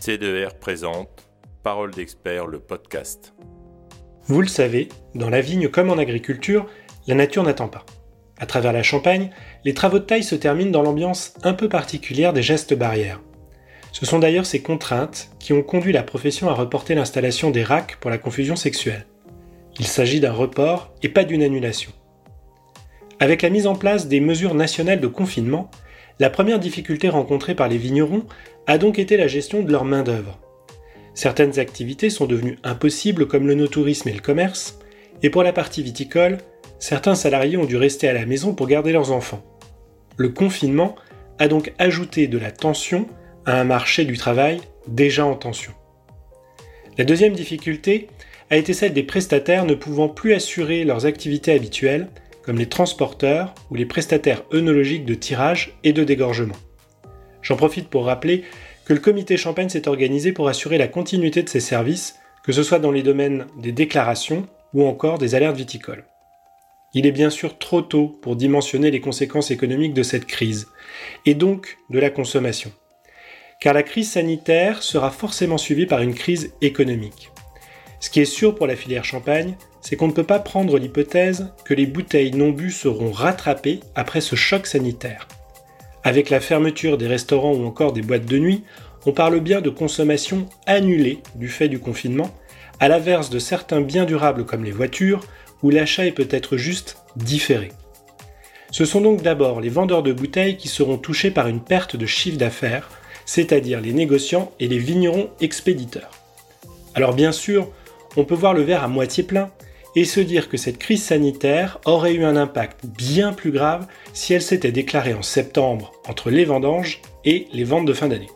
C2R présente Parole d'expert, le podcast. Vous le savez, dans la vigne comme en agriculture, la nature n'attend pas. À travers la Champagne, les travaux de taille se terminent dans l'ambiance un peu particulière des gestes barrières. Ce sont d'ailleurs ces contraintes qui ont conduit la profession à reporter l'installation des racks pour la confusion sexuelle. Il s'agit d'un report et pas d'une annulation. Avec la mise en place des mesures nationales de confinement, la première difficulté rencontrée par les vignerons a donc été la gestion de leur main-d'œuvre. Certaines activités sont devenues impossibles comme le no-tourisme et le commerce, et pour la partie viticole, certains salariés ont dû rester à la maison pour garder leurs enfants. Le confinement a donc ajouté de la tension à un marché du travail déjà en tension. La deuxième difficulté a été celle des prestataires ne pouvant plus assurer leurs activités habituelles comme les transporteurs ou les prestataires œnologiques de tirage et de dégorgement. J'en profite pour rappeler que le comité Champagne s'est organisé pour assurer la continuité de ses services, que ce soit dans les domaines des déclarations ou encore des alertes viticoles. Il est bien sûr trop tôt pour dimensionner les conséquences économiques de cette crise, et donc de la consommation. Car la crise sanitaire sera forcément suivie par une crise économique. Ce qui est sûr pour la filière champagne, c'est qu'on ne peut pas prendre l'hypothèse que les bouteilles non bues seront rattrapées après ce choc sanitaire. Avec la fermeture des restaurants ou encore des boîtes de nuit, on parle bien de consommation annulée du fait du confinement, à l'inverse de certains biens durables comme les voitures, où l'achat est peut-être juste différé. Ce sont donc d'abord les vendeurs de bouteilles qui seront touchés par une perte de chiffre d'affaires, c'est-à-dire les négociants et les vignerons expéditeurs. Alors bien sûr, on peut voir le verre à moitié plein, et se dire que cette crise sanitaire aurait eu un impact bien plus grave si elle s'était déclarée en septembre entre les vendanges et les ventes de fin d'année.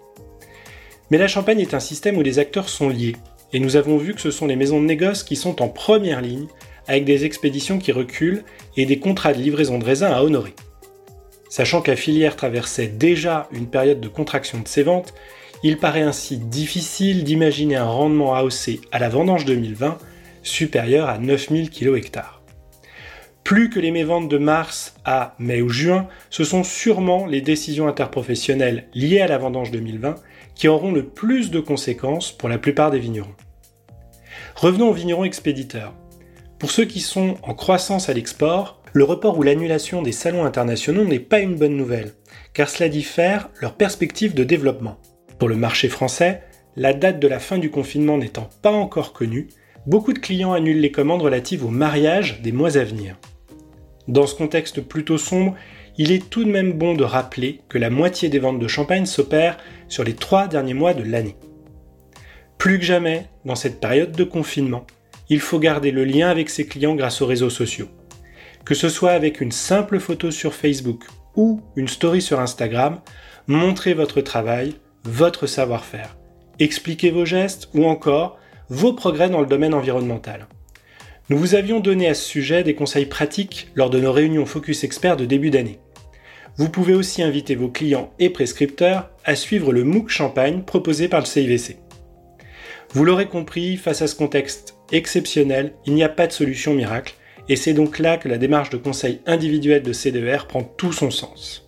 Mais la Champagne est un système où les acteurs sont liés, et nous avons vu que ce sont les maisons de négoce qui sont en première ligne, avec des expéditions qui reculent et des contrats de livraison de raisins à honorer. Sachant que la filière traversait déjà une période de contraction de ses ventes, il paraît ainsi difficile d'imaginer un rendement AOC à la vendange 2020 supérieur à 9000 kg. Plus que les méventes de mars à mai ou juin, ce sont sûrement les décisions interprofessionnelles liées à la vendange 2020 qui auront le plus de conséquences pour la plupart des vignerons. Revenons aux vignerons expéditeurs. Pour ceux qui sont en croissance à l'export, le report ou l'annulation des salons internationaux n'est pas une bonne nouvelle, car cela diffère leur perspective de développement. Pour le marché français, la date de la fin du confinement n'étant pas encore connue, beaucoup de clients annulent les commandes relatives au mariage des mois à venir. Dans ce contexte plutôt sombre, il est tout de même bon de rappeler que la moitié des ventes de champagne s'opèrent sur les trois derniers mois de l'année. Plus que jamais, dans cette période de confinement, il faut garder le lien avec ses clients grâce aux réseaux sociaux. Que ce soit avec une simple photo sur Facebook ou une story sur Instagram, montrez votre travail, votre savoir-faire. Expliquez vos gestes ou encore vos progrès dans le domaine environnemental. Nous vous avions donné à ce sujet des conseils pratiques lors de nos réunions Focus Expert de début d'année. Vous pouvez aussi inviter vos clients et prescripteurs à suivre le MOOC Champagne proposé par le CIVC. Vous l'aurez compris, face à ce contexte exceptionnel, il n'y a pas de solution miracle, et c'est donc là que la démarche de conseil individuel de CDR prend tout son sens.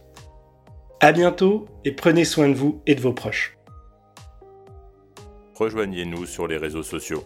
A bientôt et prenez soin de vous et de vos proches rejoignez-nous sur les réseaux sociaux.